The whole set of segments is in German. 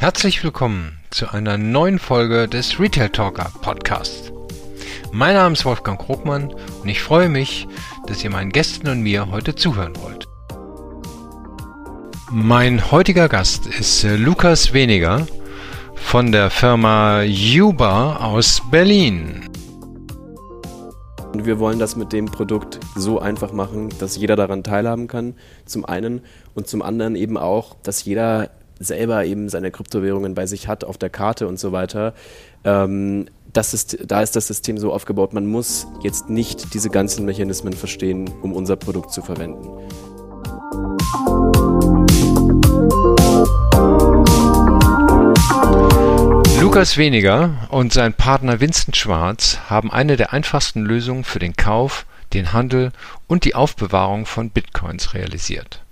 Herzlich willkommen zu einer neuen Folge des Retail Talker Podcasts. Mein Name ist Wolfgang Krugmann und ich freue mich, dass ihr meinen Gästen und mir heute zuhören wollt. Mein heutiger Gast ist äh, Lukas Weniger von der Firma Juba aus Berlin. Wir wollen das mit dem Produkt so einfach machen, dass jeder daran teilhaben kann, zum einen. Und zum anderen eben auch, dass jeder selber eben seine Kryptowährungen bei sich hat, auf der Karte und so weiter. Ähm, das ist, da ist das System so aufgebaut, man muss jetzt nicht diese ganzen Mechanismen verstehen, um unser Produkt zu verwenden. Lukas Weniger und sein Partner Vincent Schwarz haben eine der einfachsten Lösungen für den Kauf, den Handel und die Aufbewahrung von Bitcoins realisiert.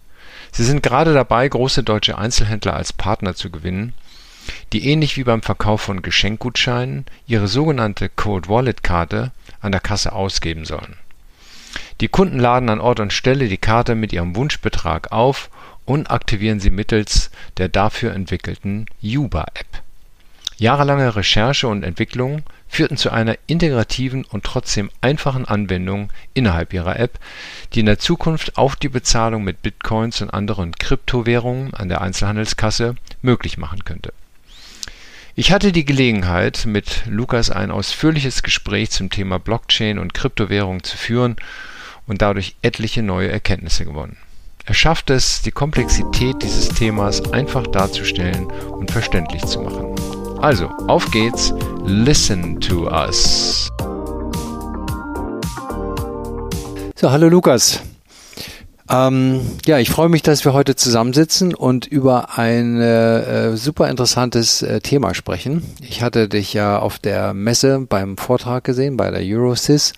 Sie sind gerade dabei, große deutsche Einzelhändler als Partner zu gewinnen, die ähnlich wie beim Verkauf von Geschenkgutscheinen ihre sogenannte Cold Wallet Karte an der Kasse ausgeben sollen. Die Kunden laden an Ort und Stelle die Karte mit ihrem Wunschbetrag auf und aktivieren sie mittels der dafür entwickelten Yuba-App Jahrelange Recherche und Entwicklung führten zu einer integrativen und trotzdem einfachen Anwendung innerhalb ihrer App, die in der Zukunft auch die Bezahlung mit Bitcoins und anderen Kryptowährungen an der Einzelhandelskasse möglich machen könnte. Ich hatte die Gelegenheit, mit Lukas ein ausführliches Gespräch zum Thema Blockchain und Kryptowährung zu führen und dadurch etliche neue Erkenntnisse gewonnen. Er schafft es, die Komplexität dieses Themas einfach darzustellen und verständlich zu machen. Also, auf geht's, listen to us. So, hallo Lukas. Ähm, ja, ich freue mich, dass wir heute zusammensitzen und über ein äh, super interessantes äh, Thema sprechen. Ich hatte dich ja auf der Messe beim Vortrag gesehen, bei der Eurosys.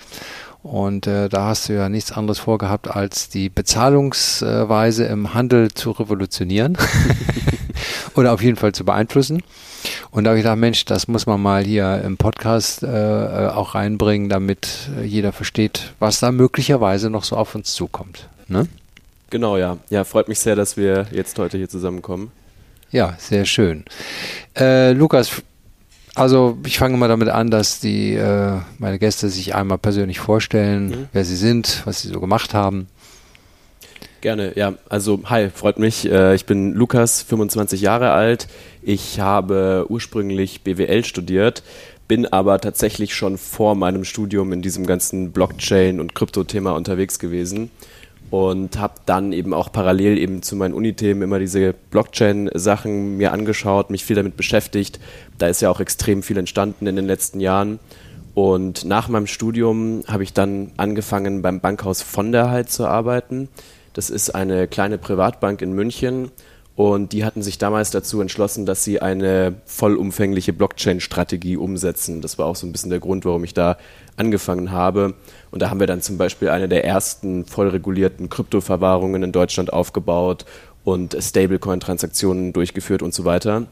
Und äh, da hast du ja nichts anderes vorgehabt, als die Bezahlungsweise im Handel zu revolutionieren oder auf jeden Fall zu beeinflussen. Und da habe ich gedacht, Mensch, das muss man mal hier im Podcast äh, äh, auch reinbringen, damit äh, jeder versteht, was da möglicherweise noch so auf uns zukommt. Ne? Genau, ja. Ja, freut mich sehr, dass wir jetzt heute hier zusammenkommen. Ja, sehr schön. Äh, Lukas, also ich fange mal damit an, dass die äh, meine Gäste sich einmal persönlich vorstellen, mhm. wer sie sind, was sie so gemacht haben. Gerne, ja. Also, hi, freut mich. Äh, ich bin Lukas, 25 Jahre alt. Ich habe ursprünglich BWL studiert, bin aber tatsächlich schon vor meinem Studium in diesem ganzen Blockchain- und Krypto-Thema unterwegs gewesen und habe dann eben auch parallel eben zu meinen Unithemen immer diese Blockchain-Sachen mir angeschaut, mich viel damit beschäftigt. Da ist ja auch extrem viel entstanden in den letzten Jahren. Und nach meinem Studium habe ich dann angefangen, beim Bankhaus von der Halt zu arbeiten. Das ist eine kleine Privatbank in München und die hatten sich damals dazu entschlossen, dass sie eine vollumfängliche Blockchain-Strategie umsetzen. Das war auch so ein bisschen der Grund, warum ich da angefangen habe. Und da haben wir dann zum Beispiel eine der ersten voll regulierten Kryptoverwahrungen in Deutschland aufgebaut und Stablecoin-Transaktionen durchgeführt und so weiter.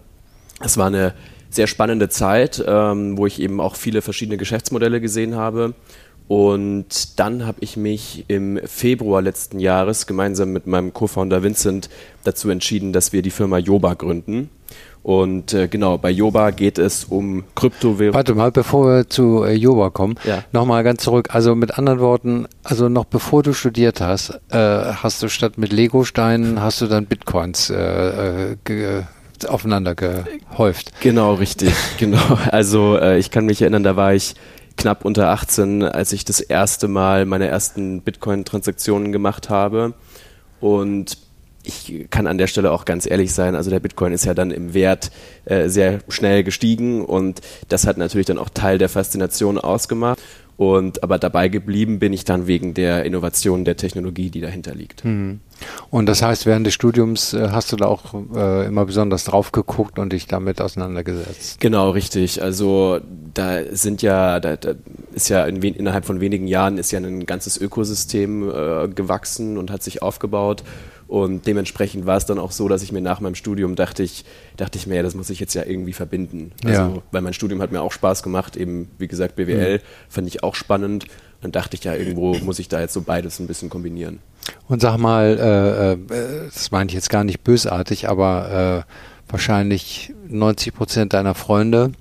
Es war eine sehr spannende Zeit, ähm, wo ich eben auch viele verschiedene Geschäftsmodelle gesehen habe und dann habe ich mich im Februar letzten Jahres gemeinsam mit meinem Co-Founder Vincent dazu entschieden, dass wir die Firma Yoba gründen. Und äh, genau, bei Yoba geht es um Kryptowährungen. Warte mal, bevor wir zu äh, Yoba kommen, ja. nochmal ganz zurück. Also mit anderen Worten, also noch bevor du studiert hast, äh, hast du statt mit Lego-Steinen, hast du dann Bitcoins äh, äh aufeinander gehäuft. Genau, richtig, genau. Also äh, ich kann mich erinnern, da war ich knapp unter 18, als ich das erste Mal meine ersten Bitcoin-Transaktionen gemacht habe. Und ich kann an der Stelle auch ganz ehrlich sein, also der Bitcoin ist ja dann im Wert äh, sehr schnell gestiegen und das hat natürlich dann auch Teil der Faszination ausgemacht. Und aber dabei geblieben bin ich dann wegen der Innovation der Technologie, die dahinter liegt. Mhm. Und das heißt, während des Studiums äh, hast du da auch äh, immer besonders drauf geguckt und dich damit auseinandergesetzt? Genau, richtig. Also da sind ja, da, da ist ja in innerhalb von wenigen Jahren ist ja ein ganzes Ökosystem äh, gewachsen und hat sich aufgebaut. Und dementsprechend war es dann auch so, dass ich mir nach meinem Studium dachte ich, dachte ich mir, ja, das muss ich jetzt ja irgendwie verbinden. Also, ja. weil mein Studium hat mir auch Spaß gemacht, eben wie gesagt BWL mhm. fand ich auch spannend. Dann dachte ich ja, irgendwo muss ich da jetzt so beides ein bisschen kombinieren. Und sag mal, äh, äh, das meine ich jetzt gar nicht bösartig, aber äh, wahrscheinlich 90 Prozent deiner Freunde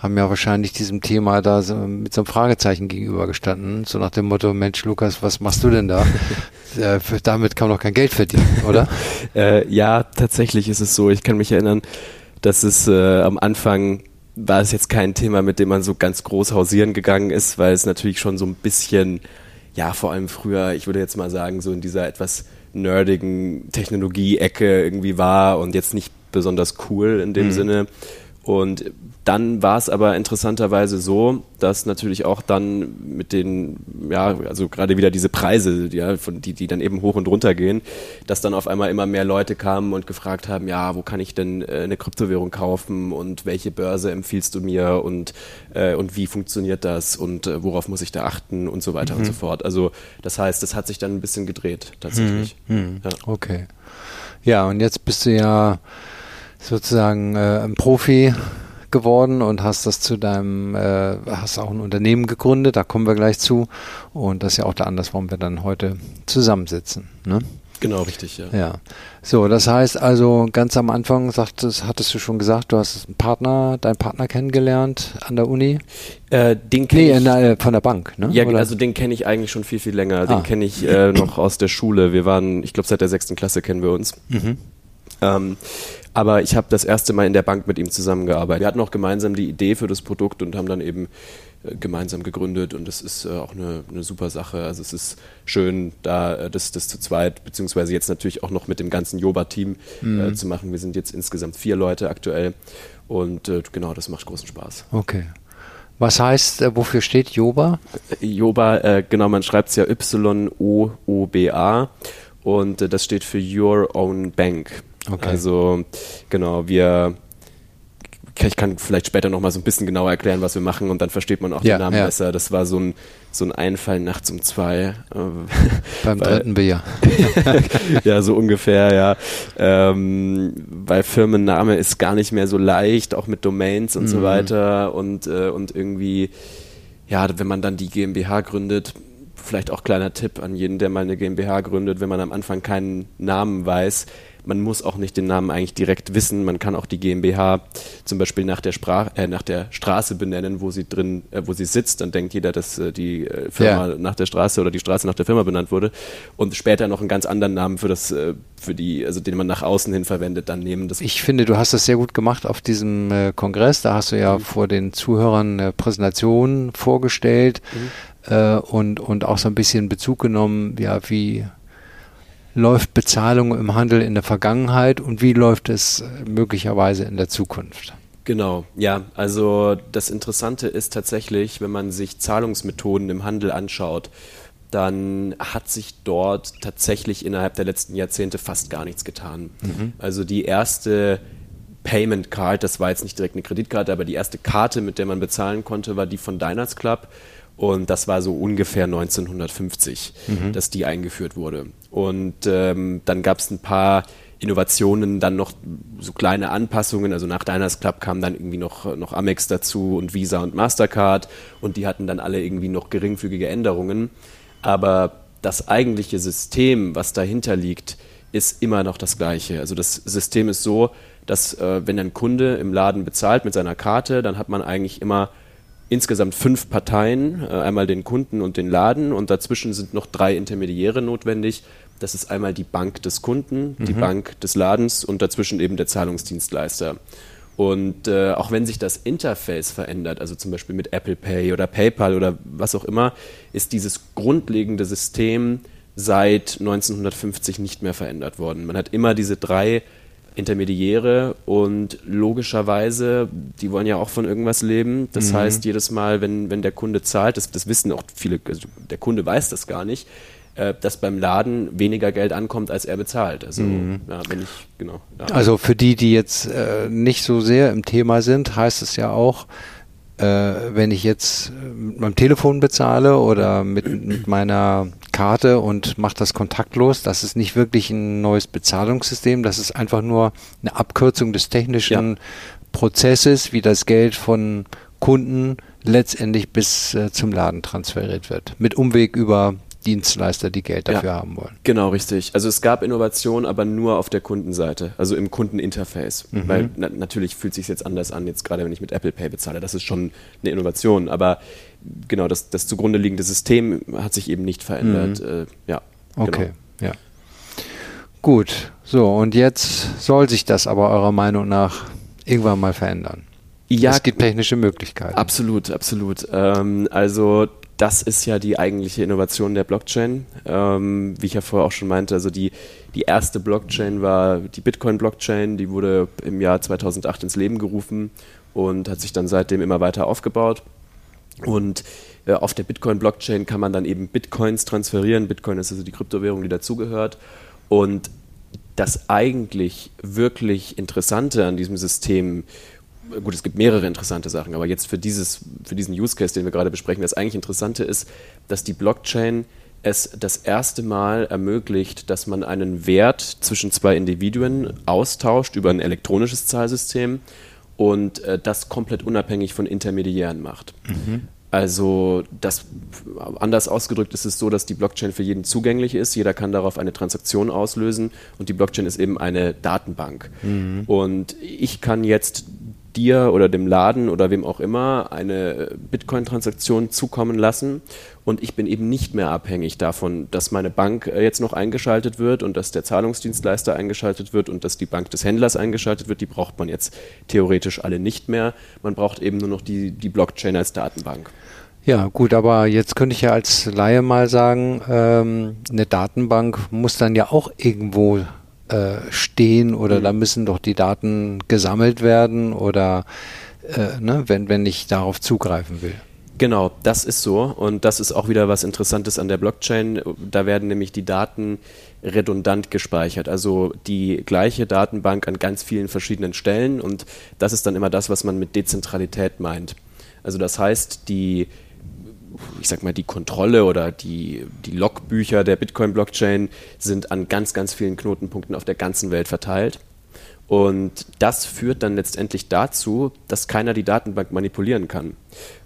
haben ja wahrscheinlich diesem Thema da so mit so einem Fragezeichen gegenübergestanden, so nach dem Motto, Mensch, Lukas, was machst du denn da? äh, damit kann man doch kein Geld verdienen, oder? äh, ja, tatsächlich ist es so. Ich kann mich erinnern, dass es äh, am Anfang war es jetzt kein Thema, mit dem man so ganz groß hausieren gegangen ist, weil es natürlich schon so ein bisschen, ja, vor allem früher, ich würde jetzt mal sagen, so in dieser etwas nerdigen Technologie-Ecke irgendwie war und jetzt nicht besonders cool in dem mhm. Sinne. Und dann war es aber interessanterweise so, dass natürlich auch dann mit den, ja, also gerade wieder diese Preise, ja, von die, die dann eben hoch und runter gehen, dass dann auf einmal immer mehr Leute kamen und gefragt haben, ja, wo kann ich denn äh, eine Kryptowährung kaufen und welche Börse empfiehlst du mir und, äh, und wie funktioniert das und äh, worauf muss ich da achten und so weiter mhm. und so fort. Also das heißt, das hat sich dann ein bisschen gedreht tatsächlich. Mhm. Mhm. Ja. Okay. Ja, und jetzt bist du ja sozusagen äh, ein Profi geworden und hast das zu deinem, äh, hast auch ein Unternehmen gegründet, da kommen wir gleich zu. Und das ist ja auch der Anlass, warum wir dann heute zusammensitzen. Ne? Genau, richtig, ja. Ja. So, das heißt also, ganz am Anfang sagtest, hattest du schon gesagt, du hast einen Partner, deinen Partner kennengelernt an der Uni? Äh, den kenne nee, ich. Nee, von der Bank, ne? Ja, Oder? also den kenne ich eigentlich schon viel, viel länger. Den ah. kenne ich äh, noch aus der Schule. Wir waren, ich glaube, seit der sechsten Klasse kennen wir uns. Mhm. Ähm, aber ich habe das erste Mal in der Bank mit ihm zusammengearbeitet. Wir hatten auch gemeinsam die Idee für das Produkt und haben dann eben äh, gemeinsam gegründet und das ist äh, auch eine, eine, super Sache. Also es ist schön, da äh, das, das zu zweit, beziehungsweise jetzt natürlich auch noch mit dem ganzen Joba-Team mhm. äh, zu machen. Wir sind jetzt insgesamt vier Leute aktuell und äh, genau, das macht großen Spaß. Okay. Was heißt, äh, wofür steht Joba? Joba, genau, man schreibt es ja Y-O-O-B-A und das steht für Your Own Bank. Okay. Also genau, wir ich kann vielleicht später noch mal so ein bisschen genauer erklären, was wir machen und dann versteht man auch ja, den Namen ja. besser. Das war so ein, so ein Einfall nachts um zwei. Äh, Beim weil, dritten Bier. ja, so ungefähr, ja. Ähm, weil Firmenname ist gar nicht mehr so leicht, auch mit Domains und mhm. so weiter und, äh, und irgendwie, ja, wenn man dann die GmbH gründet, vielleicht auch kleiner Tipp an jeden, der mal eine GmbH gründet, wenn man am Anfang keinen Namen weiß, man muss auch nicht den Namen eigentlich direkt wissen. Man kann auch die GmbH zum Beispiel nach der, Sprach, äh, nach der Straße benennen, wo sie drin, äh, wo sie sitzt. Dann denkt jeder, dass äh, die äh, Firma ja. nach der Straße oder die Straße nach der Firma benannt wurde. Und später noch einen ganz anderen Namen für das, äh, für die, also den man nach außen hin verwendet, dann nehmen. Das ich finde, du hast das sehr gut gemacht auf diesem äh, Kongress. Da hast du ja mhm. vor den Zuhörern eine Präsentation vorgestellt. Mhm. Und, und auch so ein bisschen Bezug genommen, ja, wie, läuft Bezahlung im Handel in der Vergangenheit und wie läuft es möglicherweise in der Zukunft? Genau, ja, also das Interessante ist tatsächlich, wenn man sich Zahlungsmethoden im Handel anschaut, dann hat sich dort tatsächlich innerhalb der letzten Jahrzehnte fast gar nichts getan. Mhm. Also die erste Payment Card, das war jetzt nicht direkt eine Kreditkarte, aber die erste Karte, mit der man bezahlen konnte, war die von Diners Club. Und das war so ungefähr 1950, mhm. dass die eingeführt wurde. Und ähm, dann gab es ein paar Innovationen, dann noch so kleine Anpassungen. Also nach Diners Club kam dann irgendwie noch, noch Amex dazu und Visa und Mastercard. Und die hatten dann alle irgendwie noch geringfügige Änderungen. Aber das eigentliche System, was dahinter liegt, ist immer noch das gleiche. Also das System ist so, dass äh, wenn ein Kunde im Laden bezahlt mit seiner Karte, dann hat man eigentlich immer insgesamt fünf Parteien, äh, einmal den Kunden und den Laden und dazwischen sind noch drei Intermediäre notwendig. Das ist einmal die Bank des Kunden, die mhm. Bank des Ladens und dazwischen eben der Zahlungsdienstleister. Und äh, auch wenn sich das Interface verändert, also zum Beispiel mit Apple Pay oder PayPal oder was auch immer, ist dieses grundlegende System seit 1950 nicht mehr verändert worden. Man hat immer diese drei Intermediäre und logischerweise, die wollen ja auch von irgendwas leben. Das mhm. heißt, jedes Mal, wenn, wenn der Kunde zahlt, das, das wissen auch viele, also der Kunde weiß das gar nicht, äh, dass beim Laden weniger Geld ankommt, als er bezahlt. Also, mhm. ja, wenn ich, genau. Ja. Also für die, die jetzt äh, nicht so sehr im Thema sind, heißt es ja auch, wenn ich jetzt mit meinem Telefon bezahle oder mit, mit meiner Karte und mache das kontaktlos, das ist nicht wirklich ein neues Bezahlungssystem, das ist einfach nur eine Abkürzung des technischen ja. Prozesses, wie das Geld von Kunden letztendlich bis äh, zum Laden transferiert wird. Mit Umweg über Dienstleister, die Geld dafür ja, haben wollen. Genau, richtig. Also es gab Innovation, aber nur auf der Kundenseite, also im Kundeninterface. Mhm. Weil na, natürlich fühlt sich jetzt anders an, jetzt gerade wenn ich mit Apple Pay bezahle. Das ist schon eine Innovation, aber genau, das, das zugrunde liegende System hat sich eben nicht verändert. Mhm. Äh, ja. Okay, genau. ja. Gut, so und jetzt soll sich das aber eurer Meinung nach irgendwann mal verändern. Ja, es gibt technische Möglichkeiten. Absolut, absolut. Ähm, also das ist ja die eigentliche Innovation der Blockchain. Ähm, wie ich ja vorher auch schon meinte, also die, die erste Blockchain war die Bitcoin-Blockchain, die wurde im Jahr 2008 ins Leben gerufen und hat sich dann seitdem immer weiter aufgebaut. Und äh, auf der Bitcoin-Blockchain kann man dann eben Bitcoins transferieren. Bitcoin ist also die Kryptowährung, die dazugehört. Und das eigentlich wirklich Interessante an diesem System gut, es gibt mehrere interessante Sachen, aber jetzt für, dieses, für diesen Use Case, den wir gerade besprechen, das eigentlich Interessante ist, dass die Blockchain es das erste Mal ermöglicht, dass man einen Wert zwischen zwei Individuen austauscht über ein elektronisches Zahlsystem und äh, das komplett unabhängig von Intermediären macht. Mhm. Also das anders ausgedrückt ist es so, dass die Blockchain für jeden zugänglich ist. Jeder kann darauf eine Transaktion auslösen und die Blockchain ist eben eine Datenbank. Mhm. Und ich kann jetzt dir oder dem Laden oder wem auch immer eine Bitcoin-Transaktion zukommen lassen und ich bin eben nicht mehr abhängig davon, dass meine Bank äh, jetzt noch eingeschaltet wird und dass der Zahlungsdienstleister eingeschaltet wird und dass die Bank des Händlers eingeschaltet wird. Die braucht man jetzt theoretisch alle nicht mehr. Man braucht eben nur noch die, die Blockchain als Datenbank. Ja, gut, aber jetzt könnte ich ja als Laie mal sagen, ähm, eine Datenbank muss dann ja auch irgendwo äh, stehen oder mhm. da müssen doch die Daten gesammelt werden oder äh, ne, wenn, wenn ich darauf zugreifen will. Genau, das ist so und das ist auch wieder was Interessantes an der Blockchain. Da werden nämlich die Daten redundant gespeichert, also die gleiche Datenbank an ganz vielen verschiedenen Stellen und das ist dann immer das, was man mit Dezentralität meint. Also das heißt, die ich sag mal, die Kontrolle oder die, die Logbücher der Bitcoin-Blockchain sind an ganz, ganz vielen Knotenpunkten auf der ganzen Welt verteilt. Und das führt dann letztendlich dazu, dass keiner die Datenbank manipulieren kann.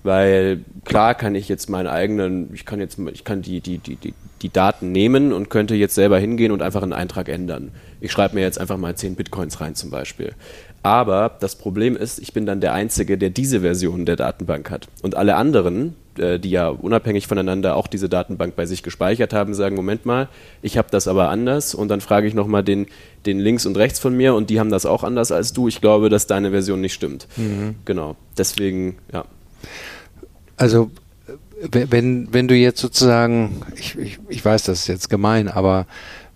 Weil klar kann ich jetzt meine eigenen, ich kann jetzt, ich kann die, die, die, die, die Daten nehmen und könnte jetzt selber hingehen und einfach einen Eintrag ändern. Ich schreibe mir jetzt einfach mal 10 Bitcoins rein zum Beispiel. Aber das Problem ist, ich bin dann der Einzige, der diese Version der Datenbank hat. Und alle anderen, äh, die ja unabhängig voneinander auch diese Datenbank bei sich gespeichert haben, sagen, Moment mal, ich habe das aber anders. Und dann frage ich nochmal den, den links und rechts von mir und die haben das auch anders als du. Ich glaube, dass deine Version nicht stimmt. Mhm. Genau. Deswegen, ja. Also wenn, wenn du jetzt sozusagen, ich, ich, ich weiß, das ist jetzt gemein, aber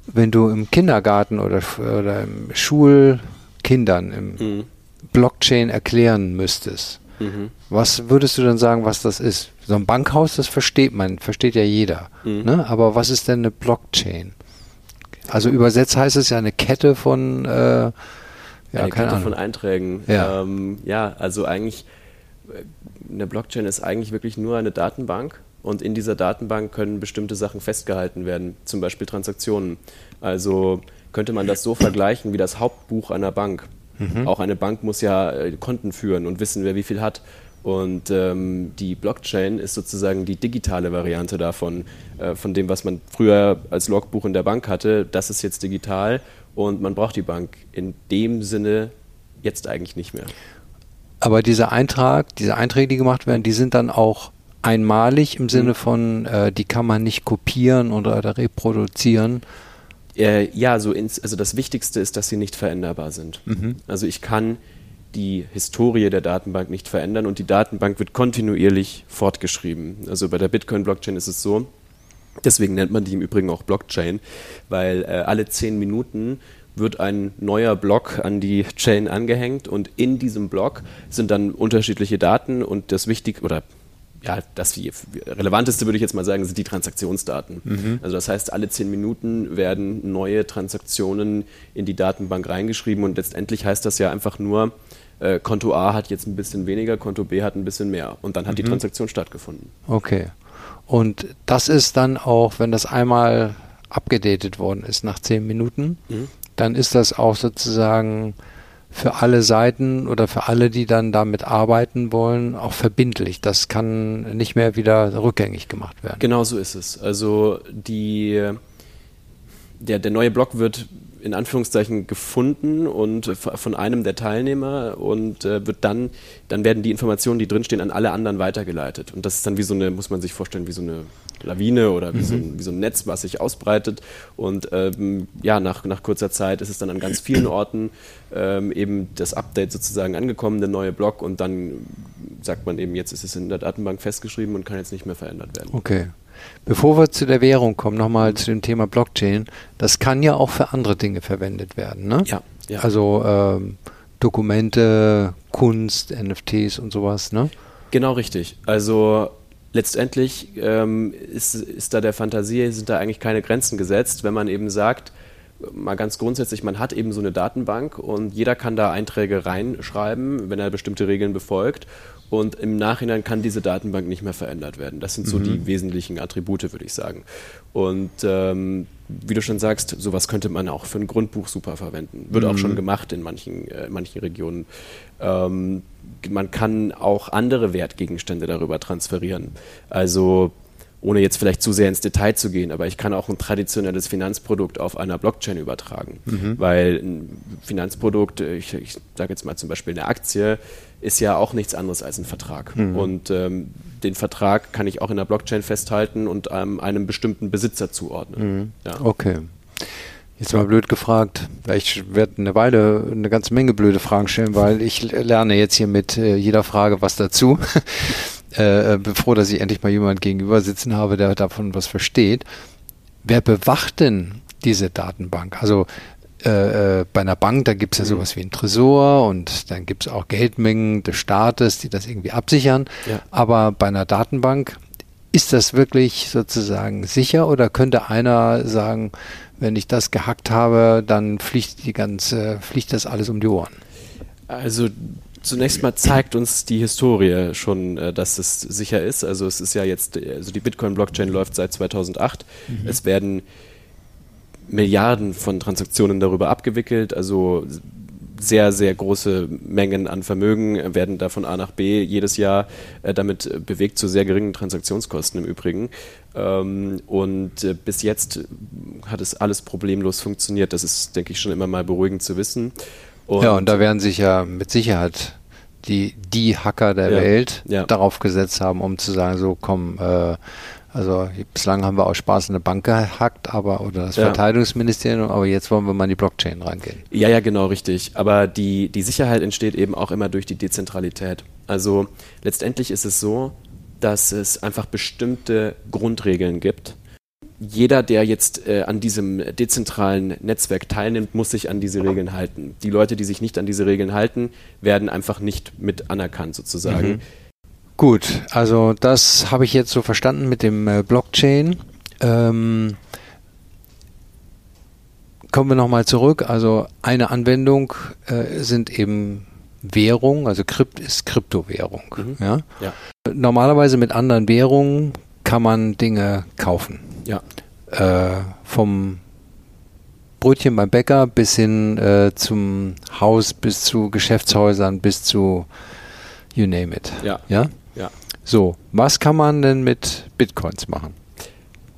wenn du im Kindergarten oder, oder im Schul Kindern im mhm. Blockchain erklären müsstest, mhm. was würdest du dann sagen, was das ist? So ein Bankhaus, das versteht man, versteht ja jeder. Mhm. Ne? Aber was ist denn eine Blockchain? Also übersetzt heißt es ja eine Kette von äh, ja, eine Kette Ahnung. von Einträgen. Ja. Ähm, ja, also eigentlich äh, eine Blockchain ist eigentlich wirklich nur eine Datenbank und in dieser Datenbank können bestimmte Sachen festgehalten werden, zum Beispiel Transaktionen. Also könnte man das so vergleichen wie das Hauptbuch einer Bank. Mhm. Auch eine Bank muss ja äh, Konten führen und wissen, wer wie viel hat. Und ähm, die Blockchain ist sozusagen die digitale Variante davon, äh, von dem, was man früher als Logbuch in der Bank hatte. Das ist jetzt digital und man braucht die Bank in dem Sinne jetzt eigentlich nicht mehr. Aber dieser Eintrag, diese Einträge, die gemacht werden, die sind dann auch einmalig im Sinne mhm. von, äh, die kann man nicht kopieren oder, oder reproduzieren, äh, ja, so ins, also das Wichtigste ist, dass sie nicht veränderbar sind. Mhm. Also ich kann die Historie der Datenbank nicht verändern und die Datenbank wird kontinuierlich fortgeschrieben. Also bei der Bitcoin-Blockchain ist es so, deswegen nennt man die im Übrigen auch Blockchain, weil äh, alle zehn Minuten wird ein neuer Block an die Chain angehängt und in diesem Block sind dann unterschiedliche Daten und das Wichtige oder ja, das relevanteste würde ich jetzt mal sagen, sind die Transaktionsdaten. Mhm. Also das heißt, alle zehn Minuten werden neue Transaktionen in die Datenbank reingeschrieben und letztendlich heißt das ja einfach nur, äh, Konto A hat jetzt ein bisschen weniger, Konto B hat ein bisschen mehr und dann hat mhm. die Transaktion stattgefunden. Okay. Und das ist dann auch, wenn das einmal abgedatet worden ist nach zehn Minuten, mhm. Dann ist das auch sozusagen für alle Seiten oder für alle, die dann damit arbeiten wollen, auch verbindlich. Das kann nicht mehr wieder rückgängig gemacht werden. Genau so ist es. Also die, der, der neue Block wird in Anführungszeichen gefunden und von einem der Teilnehmer und äh, wird dann, dann werden die Informationen, die drinstehen, an alle anderen weitergeleitet. Und das ist dann wie so eine, muss man sich vorstellen, wie so eine Lawine oder wie, mhm. so, ein, wie so ein Netz, was sich ausbreitet. Und ähm, ja, nach, nach kurzer Zeit ist es dann an ganz vielen Orten ähm, eben das Update sozusagen angekommen, der neue Block und dann sagt man eben, jetzt ist es in der Datenbank festgeschrieben und kann jetzt nicht mehr verändert werden. Okay. Bevor wir zu der Währung kommen, nochmal zu dem Thema Blockchain. Das kann ja auch für andere Dinge verwendet werden, ne? Ja. ja. Also ähm, Dokumente, Kunst, NFTs und sowas, ne? Genau richtig. Also letztendlich ähm, ist, ist da der Fantasie, sind da eigentlich keine Grenzen gesetzt, wenn man eben sagt, mal ganz grundsätzlich, man hat eben so eine Datenbank und jeder kann da Einträge reinschreiben, wenn er bestimmte Regeln befolgt und im Nachhinein kann diese Datenbank nicht mehr verändert werden. Das sind so mhm. die wesentlichen Attribute, würde ich sagen. Und ähm, wie du schon sagst, sowas könnte man auch für ein Grundbuch super verwenden. Wird mhm. auch schon gemacht in manchen, äh, manchen Regionen. Ähm, man kann auch andere Wertgegenstände darüber transferieren. Also ohne jetzt vielleicht zu sehr ins Detail zu gehen, aber ich kann auch ein traditionelles Finanzprodukt auf einer Blockchain übertragen. Mhm. Weil ein Finanzprodukt, ich, ich sage jetzt mal zum Beispiel eine Aktie, ist ja auch nichts anderes als ein Vertrag. Mhm. Und ähm, den Vertrag kann ich auch in der Blockchain festhalten und ähm, einem bestimmten Besitzer zuordnen. Mhm. Ja. Okay. Jetzt mal blöd gefragt. Ich werde eine Weile eine ganze Menge blöde Fragen stellen, weil ich lerne jetzt hier mit äh, jeder Frage was dazu. äh, äh bevor dass ich endlich mal jemand gegenüber sitzen habe, der davon was versteht. Wer bewacht denn diese Datenbank? Also äh, äh, bei einer Bank, da gibt es ja mhm. sowas wie ein Tresor und dann gibt es auch Geldmengen des Staates, die das irgendwie absichern. Ja. Aber bei einer Datenbank ist das wirklich sozusagen sicher oder könnte einer sagen, wenn ich das gehackt habe, dann fliegt die ganze, fliegt das alles um die Ohren? Also zunächst mal zeigt uns die Historie schon, äh, dass es sicher ist. Also es ist ja jetzt, also die Bitcoin-Blockchain läuft seit 2008. Mhm. Es werden Milliarden von Transaktionen darüber abgewickelt, also sehr, sehr große Mengen an Vermögen werden da von A nach B jedes Jahr äh, damit bewegt, zu sehr geringen Transaktionskosten im Übrigen. Ähm, und äh, bis jetzt hat es alles problemlos funktioniert. Das ist, denke ich, schon immer mal beruhigend zu wissen. Und ja, und da werden sich ja mit Sicherheit die, die Hacker der ja, Welt ja. darauf gesetzt haben, um zu sagen, so komm, äh, also bislang haben wir auch Spaß eine Bank gehackt, aber oder das ja. Verteidigungsministerium, aber jetzt wollen wir mal in die Blockchain rangehen. Ja, ja, genau, richtig. Aber die, die Sicherheit entsteht eben auch immer durch die Dezentralität. Also letztendlich ist es so, dass es einfach bestimmte Grundregeln gibt. Jeder, der jetzt äh, an diesem dezentralen Netzwerk teilnimmt, muss sich an diese Regeln halten. Die Leute, die sich nicht an diese Regeln halten, werden einfach nicht mit anerkannt sozusagen. Mhm. Gut, also das habe ich jetzt so verstanden mit dem äh, Blockchain. Ähm, kommen wir nochmal zurück. Also eine Anwendung äh, sind eben Währung, also Krypt ist Kryptowährung. Mhm. Ja? ja? Normalerweise mit anderen Währungen kann man Dinge kaufen. Ja. Äh, vom Brötchen beim Bäcker bis hin äh, zum Haus, bis zu Geschäftshäusern, bis zu you name it. Ja. ja? So, was kann man denn mit Bitcoins machen?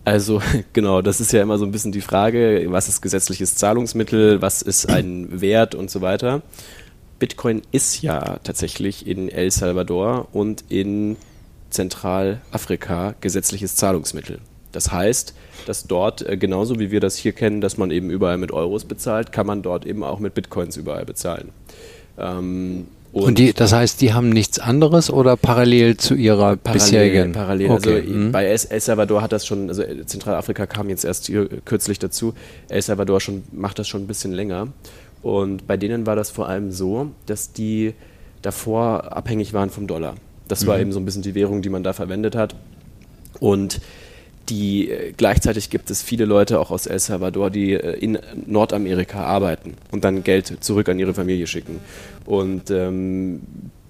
Also genau, das ist ja immer so ein bisschen die Frage, was ist gesetzliches Zahlungsmittel, was ist ein Wert und so weiter. Bitcoin ist ja tatsächlich in El Salvador und in Zentralafrika gesetzliches Zahlungsmittel. Das heißt, dass dort, äh, genauso wie wir das hier kennen, dass man eben überall mit Euros bezahlt, kann man dort eben auch mit Bitcoins überall bezahlen. Ähm, und, und, die, das heißt, die haben nichts anderes oder parallel zu ihrer parallel, bisherigen? Parallel. Okay. Also mhm. bei El Salvador hat das schon, also Zentralafrika kam jetzt erst hier kürzlich dazu. El Salvador schon, macht das schon ein bisschen länger. Und bei denen war das vor allem so, dass die davor abhängig waren vom Dollar. Das mhm. war eben so ein bisschen die Währung, die man da verwendet hat. Und die äh, gleichzeitig gibt es viele Leute auch aus El Salvador, die äh, in Nordamerika arbeiten und dann Geld zurück an ihre Familie schicken. Und ähm,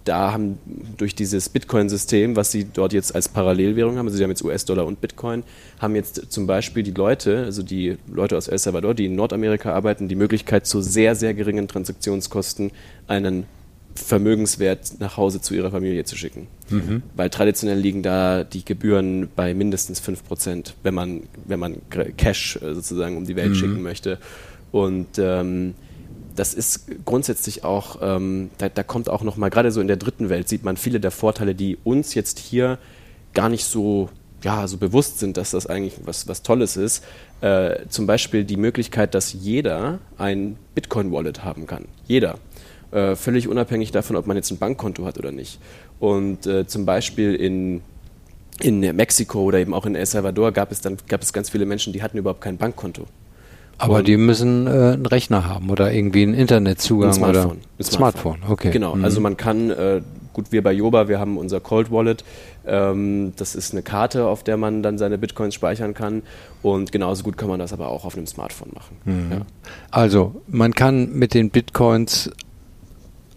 da haben durch dieses Bitcoin-System, was sie dort jetzt als Parallelwährung haben, also sie haben jetzt US-Dollar und Bitcoin, haben jetzt zum Beispiel die Leute, also die Leute aus El Salvador, die in Nordamerika arbeiten, die Möglichkeit, zu sehr, sehr geringen Transaktionskosten einen Vermögenswert nach Hause zu ihrer Familie zu schicken. Mhm. Weil traditionell liegen da die Gebühren bei mindestens 5%, wenn man, wenn man Cash äh, sozusagen um die Welt mhm. schicken möchte. Und ähm, das ist grundsätzlich auch, ähm, da, da, kommt auch nochmal, gerade so in der dritten Welt sieht man viele der Vorteile, die uns jetzt hier gar nicht so, ja, so bewusst sind, dass das eigentlich was, was Tolles ist. Äh, zum Beispiel die Möglichkeit, dass jeder ein Bitcoin-Wallet haben kann. Jeder. Äh, völlig unabhängig davon, ob man jetzt ein Bankkonto hat oder nicht. Und äh, zum Beispiel in in Mexiko oder eben auch in El Salvador gab es dann gab es ganz viele Menschen, die hatten überhaupt kein Bankkonto. Aber und die müssen äh, einen Rechner haben oder irgendwie einen Internetzugang ein Smartphone. oder ein Smartphone. Smartphone. Okay. Genau. Mhm. Also man kann äh, gut wir bei Yoba, wir haben unser Cold Wallet. Ähm, das ist eine Karte, auf der man dann seine Bitcoins speichern kann. Und genauso gut kann man das aber auch auf einem Smartphone machen. Mhm. Ja. Also man kann mit den Bitcoins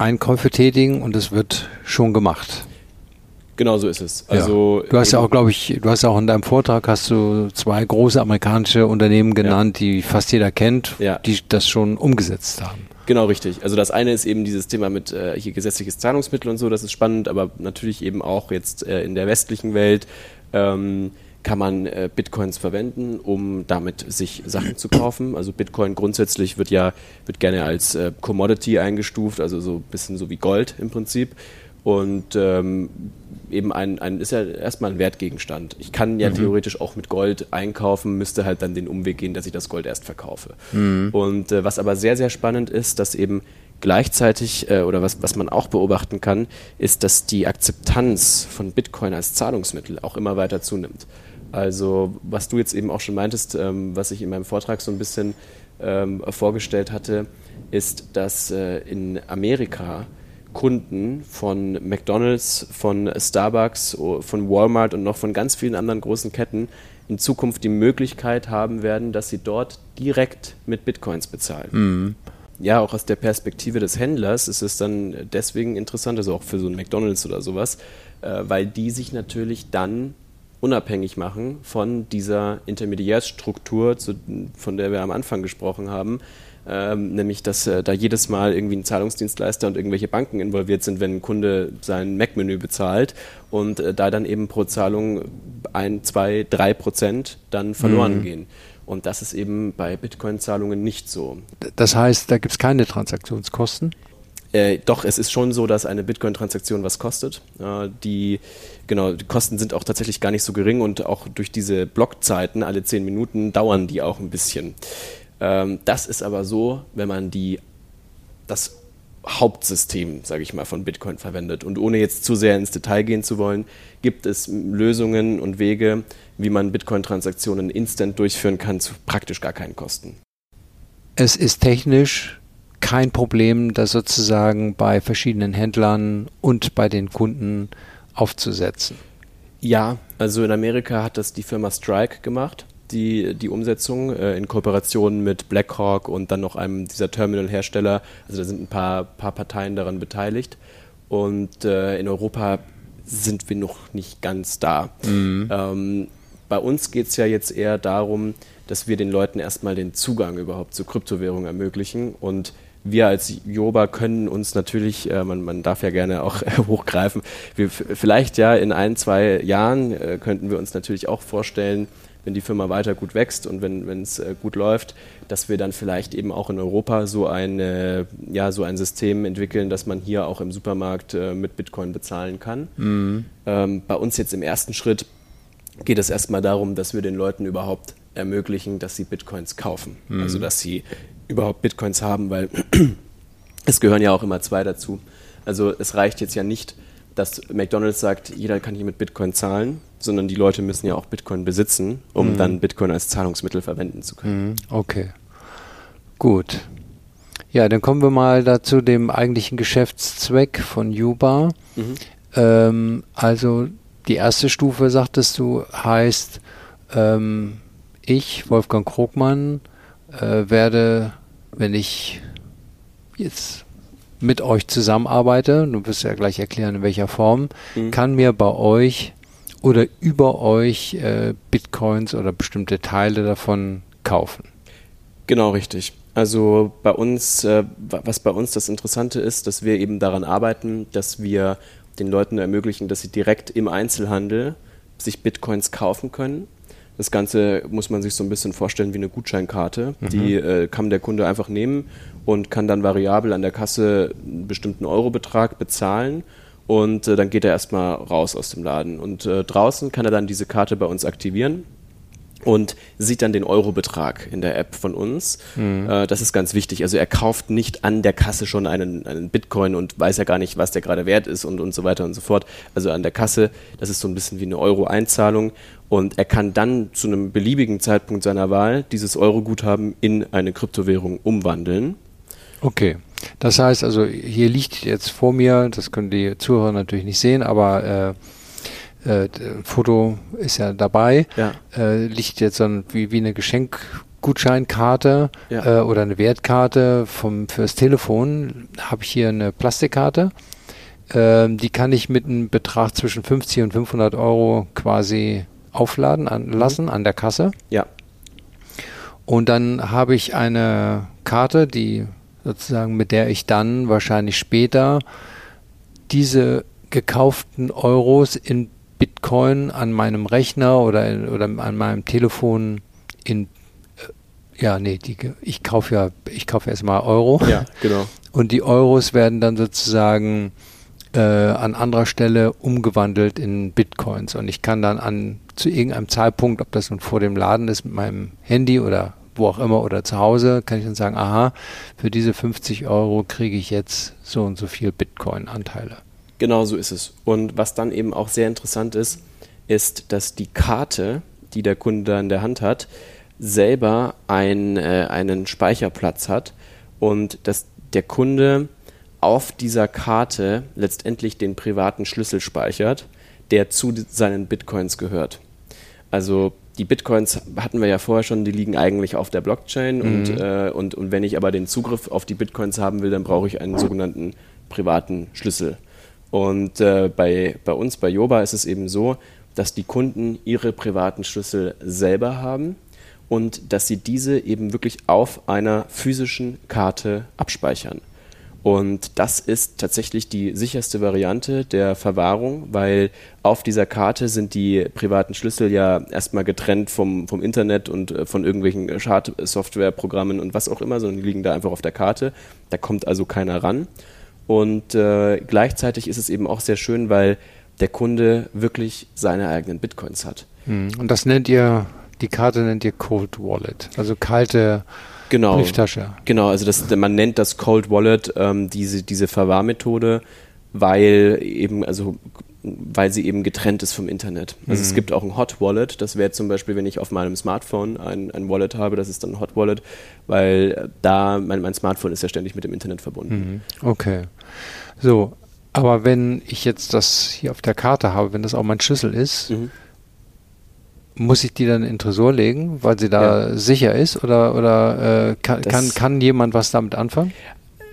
Einkäufe tätigen und es wird schon gemacht. Genau so ist es. Also ja. Du hast ja auch, glaube ich, du hast ja auch in deinem Vortrag hast du zwei große amerikanische Unternehmen genannt, ja. die fast jeder kennt, ja. die das schon umgesetzt haben. Genau, richtig. Also das eine ist eben dieses Thema mit äh, hier gesetzliches Zahlungsmittel und so, das ist spannend, aber natürlich eben auch jetzt äh, in der westlichen Welt ähm, kann man äh, Bitcoins verwenden, um damit sich Sachen zu kaufen. Also Bitcoin grundsätzlich wird ja wird gerne als äh, Commodity eingestuft, also so ein bisschen so wie Gold im Prinzip. Und ähm, eben ein, ein, ist ja erstmal ein Wertgegenstand. Ich kann ja mhm. theoretisch auch mit Gold einkaufen, müsste halt dann den Umweg gehen, dass ich das Gold erst verkaufe. Mhm. Und äh, was aber sehr, sehr spannend ist, dass eben gleichzeitig, äh, oder was, was man auch beobachten kann, ist, dass die Akzeptanz von Bitcoin als Zahlungsmittel auch immer weiter zunimmt. Also was du jetzt eben auch schon meintest, ähm, was ich in meinem Vortrag so ein bisschen ähm, vorgestellt hatte, ist, dass äh, in Amerika Kunden von McDonald's, von Starbucks, von Walmart und noch von ganz vielen anderen großen Ketten in Zukunft die Möglichkeit haben werden, dass sie dort direkt mit Bitcoins bezahlen. Mhm. Ja, auch aus der Perspektive des Händlers ist es dann deswegen interessant, also auch für so ein McDonald's oder sowas, äh, weil die sich natürlich dann unabhängig machen von dieser Intermediärstruktur, von der wir am Anfang gesprochen haben, ähm, nämlich dass äh, da jedes Mal irgendwie ein Zahlungsdienstleister und irgendwelche Banken involviert sind, wenn ein Kunde sein Mac-Menü bezahlt und äh, da dann eben pro Zahlung ein, zwei, drei Prozent dann verloren mhm. gehen. Und das ist eben bei Bitcoin-Zahlungen nicht so. Das heißt, da gibt es keine Transaktionskosten? Äh, doch, es ist schon so, dass eine Bitcoin-Transaktion was kostet. Äh, die, genau, die Kosten sind auch tatsächlich gar nicht so gering und auch durch diese Blockzeiten, alle zehn Minuten, dauern die auch ein bisschen. Ähm, das ist aber so, wenn man die, das Hauptsystem, sage ich mal, von Bitcoin verwendet. Und ohne jetzt zu sehr ins Detail gehen zu wollen, gibt es Lösungen und Wege, wie man Bitcoin-Transaktionen instant durchführen kann, zu praktisch gar keinen Kosten. Es ist technisch kein Problem, das sozusagen bei verschiedenen Händlern und bei den Kunden aufzusetzen. Ja, also in Amerika hat das die Firma Strike gemacht die, die Umsetzung äh, in Kooperation mit Blackhawk und dann noch einem dieser Terminal-Hersteller. Also da sind ein paar, paar Parteien daran beteiligt. Und äh, in Europa sind wir noch nicht ganz da. Mhm. Ähm, bei uns geht es ja jetzt eher darum, dass wir den Leuten erstmal den Zugang überhaupt zur Kryptowährung ermöglichen und wir als Joba können uns natürlich, äh, man, man darf ja gerne auch äh, hochgreifen, wir, vielleicht ja in ein, zwei Jahren äh, könnten wir uns natürlich auch vorstellen, wenn die Firma weiter gut wächst und wenn es äh, gut läuft, dass wir dann vielleicht eben auch in Europa so ein, äh, ja, so ein System entwickeln, dass man hier auch im Supermarkt äh, mit Bitcoin bezahlen kann. Mhm. Ähm, bei uns jetzt im ersten Schritt geht es erstmal darum, dass wir den Leuten überhaupt ermöglichen, dass sie Bitcoins kaufen. Mhm. Also dass sie überhaupt Bitcoins haben, weil es gehören ja auch immer zwei dazu. Also es reicht jetzt ja nicht, dass McDonald's sagt, jeder kann hier mit Bitcoin zahlen, sondern die Leute müssen ja auch Bitcoin besitzen, um mhm. dann Bitcoin als Zahlungsmittel verwenden zu können. Mhm. Okay. Gut. Ja, dann kommen wir mal dazu dem eigentlichen Geschäftszweck von Yuba. Mhm. Ähm, also die erste Stufe, sagtest du, heißt, ähm, ich, Wolfgang Krogmann, äh, werde, wenn ich jetzt mit euch zusammenarbeite, du wirst ja gleich erklären, in welcher Form, mhm. kann mir bei euch oder über euch äh, Bitcoins oder bestimmte Teile davon kaufen. Genau, richtig. Also bei uns, äh, was bei uns das Interessante ist, dass wir eben daran arbeiten, dass wir den Leuten ermöglichen, dass sie direkt im Einzelhandel sich Bitcoins kaufen können. Das Ganze muss man sich so ein bisschen vorstellen wie eine Gutscheinkarte. Mhm. Die äh, kann der Kunde einfach nehmen und kann dann variabel an der Kasse einen bestimmten Eurobetrag bezahlen und äh, dann geht er erstmal raus aus dem Laden. Und äh, draußen kann er dann diese Karte bei uns aktivieren und sieht dann den Eurobetrag in der App von uns. Mhm. Äh, das ist ganz wichtig. Also er kauft nicht an der Kasse schon einen, einen Bitcoin und weiß ja gar nicht, was der gerade wert ist und, und so weiter und so fort. Also an der Kasse, das ist so ein bisschen wie eine Euro-Einzahlung und er kann dann zu einem beliebigen Zeitpunkt seiner Wahl dieses Euro-Guthaben in eine Kryptowährung umwandeln. Okay. Das heißt also, hier liegt jetzt vor mir, das können die Zuhörer natürlich nicht sehen, aber äh, äh, Foto ist ja dabei, ja. Äh, liegt jetzt so wie, wie eine Geschenkgutscheinkarte ja. äh, oder eine Wertkarte vom, fürs Telefon. Habe ich hier eine Plastikkarte. Ähm, die kann ich mit einem Betrag zwischen 50 und 500 Euro quasi aufladen an, mhm. lassen an der Kasse. Ja. Und dann habe ich eine Karte, die sozusagen, mit der ich dann wahrscheinlich später diese gekauften Euros in Bitcoin an meinem Rechner oder, in, oder an meinem Telefon in äh, ja, nee, die, ich kaufe ja, ich kaufe erstmal Euro. Ja, genau. Und die Euros werden dann sozusagen äh, an anderer Stelle umgewandelt in Bitcoins. Und ich kann dann an zu irgendeinem Zeitpunkt, ob das nun vor dem Laden ist mit meinem Handy oder wo auch immer oder zu Hause, kann ich dann sagen, aha, für diese 50 Euro kriege ich jetzt so und so viel Bitcoin-Anteile. Genau so ist es. Und was dann eben auch sehr interessant ist, ist, dass die Karte, die der Kunde in der Hand hat, selber ein, äh, einen Speicherplatz hat und dass der Kunde auf dieser Karte letztendlich den privaten Schlüssel speichert, der zu seinen Bitcoins gehört. Also die Bitcoins hatten wir ja vorher schon, die liegen eigentlich auf der Blockchain mhm. und, äh, und, und wenn ich aber den Zugriff auf die Bitcoins haben will, dann brauche ich einen sogenannten privaten Schlüssel. Und äh, bei, bei uns, bei Joba, ist es eben so, dass die Kunden ihre privaten Schlüssel selber haben und dass sie diese eben wirklich auf einer physischen Karte abspeichern. Und das ist tatsächlich die sicherste Variante der Verwahrung, weil auf dieser Karte sind die privaten Schlüssel ja erstmal getrennt vom, vom Internet und äh, von irgendwelchen Schadsoftwareprogrammen und was auch immer, sondern die liegen da einfach auf der Karte. Da kommt also keiner ran. Und äh, gleichzeitig ist es eben auch sehr schön, weil der Kunde wirklich seine eigenen Bitcoins hat. Hm. Und das nennt ihr, die Karte nennt ihr Cold Wallet, also kalte genau, Brieftasche. Genau, also das, man nennt das Cold Wallet ähm, diese, diese Verwahrmethode, weil eben, also weil sie eben getrennt ist vom Internet. Also mhm. es gibt auch ein Hot Wallet, das wäre zum Beispiel, wenn ich auf meinem Smartphone ein, ein Wallet habe, das ist dann ein Hot Wallet, weil da mein, mein Smartphone ist ja ständig mit dem Internet verbunden. Mhm. Okay. So, aber wenn ich jetzt das hier auf der Karte habe, wenn das auch mein Schlüssel ist, mhm. muss ich die dann in den Tresor legen, weil sie da ja. sicher ist? Oder, oder äh, kann, kann, kann jemand was damit anfangen?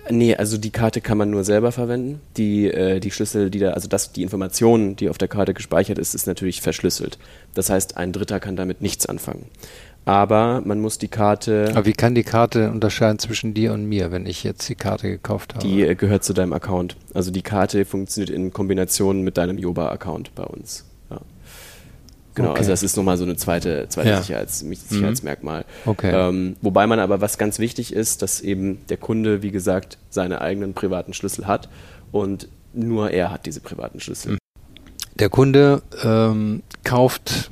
Nee, also die Karte kann man nur selber verwenden. Die, äh, die Schlüssel, die da, also das, die Information, die auf der Karte gespeichert ist, ist natürlich verschlüsselt. Das heißt, ein Dritter kann damit nichts anfangen. Aber man muss die Karte. Aber wie kann die Karte unterscheiden zwischen dir und mir, wenn ich jetzt die Karte gekauft habe? Die äh, gehört zu deinem Account. Also die Karte funktioniert in Kombination mit deinem Yoba-Account bei uns. Genau, okay. also das ist nochmal so eine zweite, zweite ja. Sicherheits, mhm. Sicherheitsmerkmal. Okay. Ähm, wobei man aber, was ganz wichtig ist, dass eben der Kunde, wie gesagt, seine eigenen privaten Schlüssel hat und nur er hat diese privaten Schlüssel. Der Kunde ähm, kauft,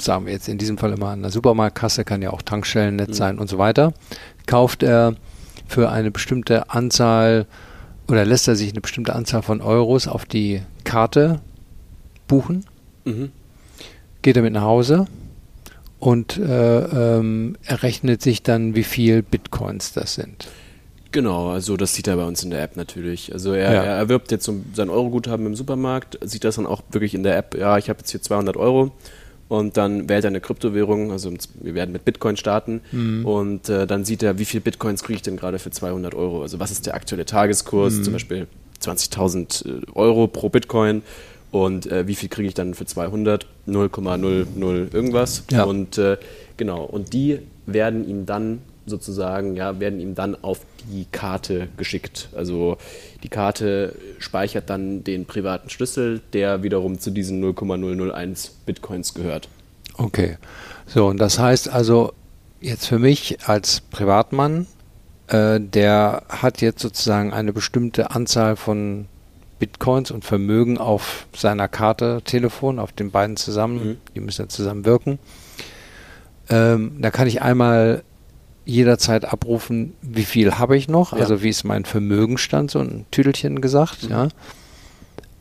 sagen wir jetzt in diesem Fall immer an der Supermarktkasse, kann ja auch Tankstellennetz mhm. sein und so weiter, kauft er für eine bestimmte Anzahl oder lässt er sich eine bestimmte Anzahl von Euros auf die Karte buchen. Mhm geht er mit nach Hause und äh, ähm, errechnet sich dann, wie viel Bitcoins das sind. Genau, also das sieht er bei uns in der App natürlich. Also er, ja. er erwirbt jetzt so sein Euroguthaben im Supermarkt, sieht das dann auch wirklich in der App, ja, ich habe jetzt hier 200 Euro und dann wählt er eine Kryptowährung, also wir werden mit Bitcoin starten mhm. und äh, dann sieht er, wie viel Bitcoins kriege ich denn gerade für 200 Euro, also was ist der aktuelle Tageskurs, mhm. zum Beispiel 20.000 äh, Euro pro Bitcoin und äh, wie viel kriege ich dann für 200? 0,00 irgendwas. Ja. Und äh, genau, und die werden ihm dann sozusagen, ja, werden ihm dann auf die Karte geschickt. Also die Karte speichert dann den privaten Schlüssel, der wiederum zu diesen 0,001 Bitcoins gehört. Okay. So, und das heißt also jetzt für mich als Privatmann, äh, der hat jetzt sozusagen eine bestimmte Anzahl von Bitcoins und Vermögen auf seiner Karte Telefon, auf den beiden zusammen, mhm. die müssen ja zusammen wirken. Ähm, da kann ich einmal jederzeit abrufen, wie viel habe ich noch, ja. also wie ist mein Vermögenstand, so ein Tüdelchen gesagt, mhm. ja.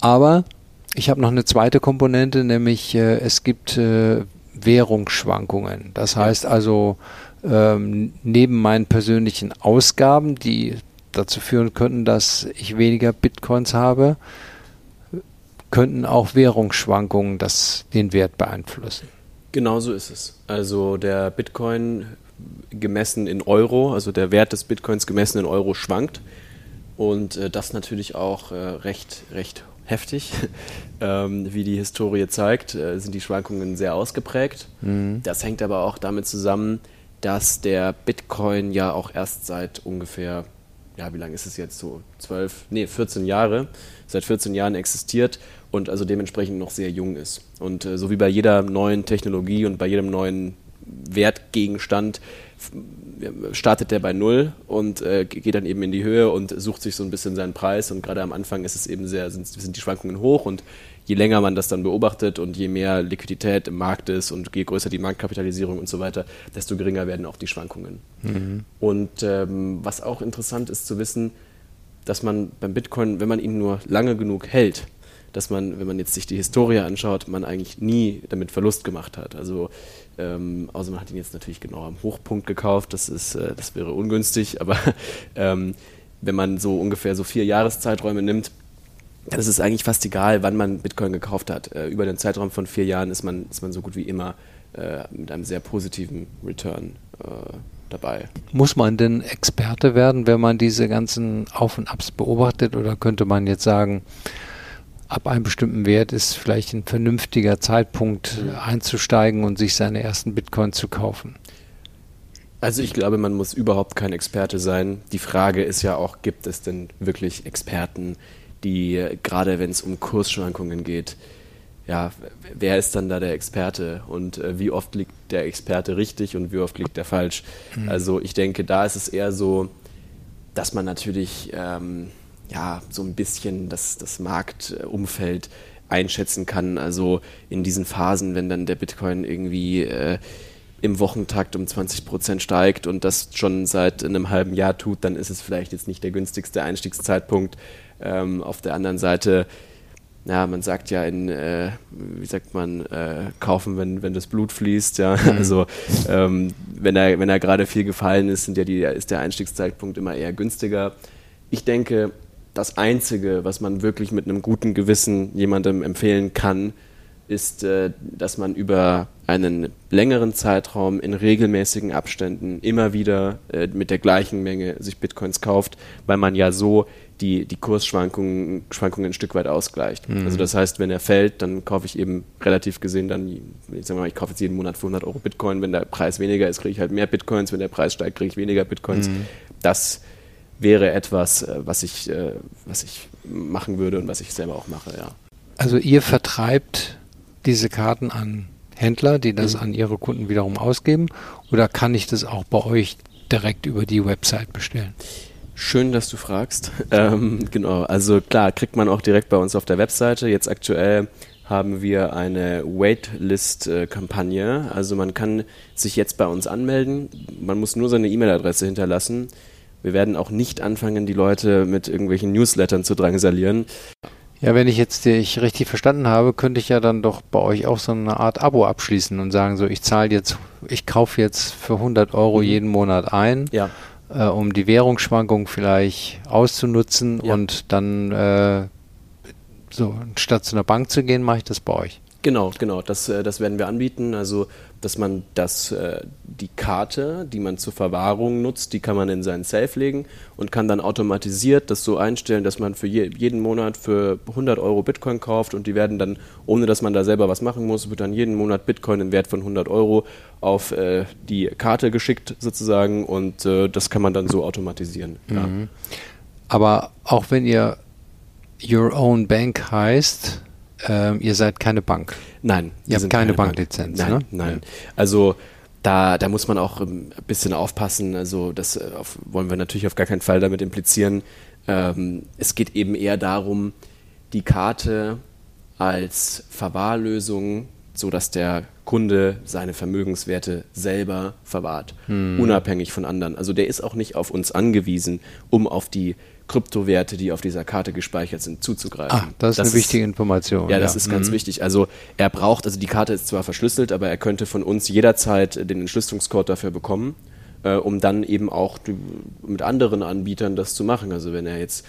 Aber ich habe noch eine zweite Komponente, nämlich äh, es gibt äh, Währungsschwankungen. Das heißt also, ähm, neben meinen persönlichen Ausgaben, die dazu führen könnten, dass ich weniger Bitcoins habe, könnten auch Währungsschwankungen das, den Wert beeinflussen. Genau so ist es. Also der Bitcoin gemessen in Euro, also der Wert des Bitcoins gemessen in Euro schwankt und äh, das natürlich auch äh, recht, recht heftig. ähm, wie die Historie zeigt, äh, sind die Schwankungen sehr ausgeprägt. Mhm. Das hängt aber auch damit zusammen, dass der Bitcoin ja auch erst seit ungefähr ja, wie lange ist es jetzt so? Zwölf, nee, 14 Jahre, seit 14 Jahren existiert und also dementsprechend noch sehr jung ist. Und äh, so wie bei jeder neuen Technologie und bei jedem neuen Wertgegenstand startet der bei Null und äh, geht dann eben in die Höhe und sucht sich so ein bisschen seinen Preis. Und gerade am Anfang ist es eben sehr, sind, sind die Schwankungen hoch und je länger man das dann beobachtet und je mehr Liquidität im Markt ist und je größer die Marktkapitalisierung und so weiter, desto geringer werden auch die Schwankungen. Mhm. Und ähm, was auch interessant ist zu wissen, dass man beim Bitcoin, wenn man ihn nur lange genug hält, dass man, wenn man jetzt sich die Historie anschaut, man eigentlich nie damit Verlust gemacht hat. Also ähm, außer man hat ihn jetzt natürlich genau am Hochpunkt gekauft, das ist, äh, das wäre ungünstig, aber ähm, wenn man so ungefähr so vier Jahreszeiträume nimmt, dann ist es eigentlich fast egal, wann man Bitcoin gekauft hat. Äh, über den Zeitraum von vier Jahren ist man, ist man so gut wie immer äh, mit einem sehr positiven Return äh, dabei. Muss man denn Experte werden, wenn man diese ganzen Auf und Abs beobachtet? Oder könnte man jetzt sagen, ab einem bestimmten Wert ist vielleicht ein vernünftiger Zeitpunkt mhm. einzusteigen und sich seine ersten Bitcoin zu kaufen? Also ich glaube, man muss überhaupt kein Experte sein. Die Frage ist ja auch, gibt es denn wirklich Experten, die gerade wenn es um Kursschwankungen geht, ja, wer ist dann da der Experte und äh, wie oft liegt der Experte richtig und wie oft liegt der falsch? Mhm. Also ich denke, da ist es eher so, dass man natürlich ähm, ja so ein bisschen das, das Marktumfeld einschätzen kann. Also in diesen Phasen, wenn dann der Bitcoin irgendwie äh, im Wochentakt um 20 Prozent steigt und das schon seit einem halben Jahr tut, dann ist es vielleicht jetzt nicht der günstigste Einstiegszeitpunkt. Ähm, auf der anderen Seite, ja, man sagt ja in, äh, wie sagt man, äh, kaufen, wenn, wenn das Blut fließt, ja. Mhm. Also ähm, wenn er, wenn er gerade viel gefallen ist, sind ja die, ist der Einstiegszeitpunkt immer eher günstiger. Ich denke, das Einzige, was man wirklich mit einem guten Gewissen jemandem empfehlen kann, ist, äh, dass man über einen längeren Zeitraum in regelmäßigen Abständen immer wieder äh, mit der gleichen Menge sich Bitcoins kauft, weil man ja so die, die Kursschwankungen Schwankungen ein Stück weit ausgleicht. Mhm. Also das heißt, wenn er fällt, dann kaufe ich eben relativ gesehen dann, ich sage mal, ich kaufe jetzt jeden Monat für 100 Euro Bitcoin. Wenn der Preis weniger ist, kriege ich halt mehr Bitcoins. Wenn der Preis steigt, kriege ich weniger Bitcoins. Mhm. Das wäre etwas, äh, was ich, was ich machen würde und was ich selber auch mache, ja. Also ihr vertreibt diese Karten an Händler, die das mhm. an ihre Kunden wiederum ausgeben? Oder kann ich das auch bei euch direkt über die Website bestellen? Schön, dass du fragst. Ähm, genau, also klar, kriegt man auch direkt bei uns auf der Webseite. Jetzt aktuell haben wir eine Waitlist-Kampagne. Also man kann sich jetzt bei uns anmelden. Man muss nur seine E-Mail-Adresse hinterlassen. Wir werden auch nicht anfangen, die Leute mit irgendwelchen Newslettern zu drangsalieren. Ja, wenn ich jetzt dich richtig verstanden habe, könnte ich ja dann doch bei euch auch so eine Art Abo abschließen und sagen so, ich zahle jetzt, ich kaufe jetzt für 100 Euro mhm. jeden Monat ein, ja. Äh, um die Währungsschwankung vielleicht auszunutzen ja. und dann äh, so statt zu einer Bank zu gehen, mache ich das bei euch. Genau, genau. Das, äh, das werden wir anbieten. Also, dass man das, äh, die Karte, die man zur Verwahrung nutzt, die kann man in seinen Safe legen und kann dann automatisiert das so einstellen, dass man für je, jeden Monat für 100 Euro Bitcoin kauft und die werden dann, ohne dass man da selber was machen muss, wird dann jeden Monat Bitcoin im Wert von 100 Euro auf äh, die Karte geschickt sozusagen und das kann man dann so automatisieren. Mhm. Ja. Aber auch wenn ihr Your Own Bank heißt, ähm, ihr seid keine Bank. Nein, ihr habt keine, keine Banklizenz. Bank. Nein, ne? nein. Also da, da muss man auch ein bisschen aufpassen. Also das äh, auf, wollen wir natürlich auf gar keinen Fall damit implizieren. Ähm, es geht eben eher darum, die Karte als Verwahrlösung, so dass der Kunde seine Vermögenswerte selber verwahrt, hm. unabhängig von anderen. Also der ist auch nicht auf uns angewiesen, um auf die Kryptowerte, die auf dieser Karte gespeichert sind, zuzugreifen. Ah, das ist das eine ist, wichtige Information. Ja, das ja. ist ganz mhm. wichtig. Also er braucht, also die Karte ist zwar verschlüsselt, aber er könnte von uns jederzeit den Entschlüsselungscode dafür bekommen, äh, um dann eben auch mit anderen Anbietern das zu machen. Also wenn er jetzt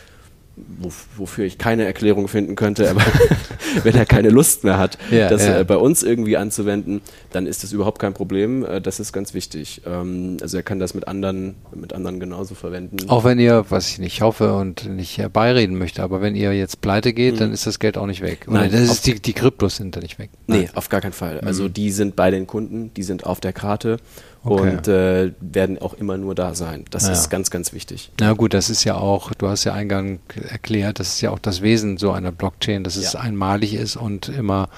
wofür ich keine Erklärung finden könnte, aber wenn er keine Lust mehr hat, ja, das ja. Äh, bei uns irgendwie anzuwenden, dann ist das überhaupt kein Problem. Äh, das ist ganz wichtig. Ähm, also er kann das mit anderen, mit anderen genauso verwenden. Auch wenn ihr, was ich nicht hoffe und nicht herbeireden möchte, aber wenn ihr jetzt pleite geht, mhm. dann ist das Geld auch nicht weg. Nein, das ist die, die Kryptos sind da nicht weg. Nein. Nee, auf gar keinen Fall. Also mhm. die sind bei den Kunden, die sind auf der Karte okay. und äh, werden auch immer nur da sein. Das ja. ist ganz, ganz wichtig. Na gut, das ist ja auch, du hast ja eingang erklärt, das ist ja auch das Wesen so einer Blockchain, dass es ja. einmalig ist und immer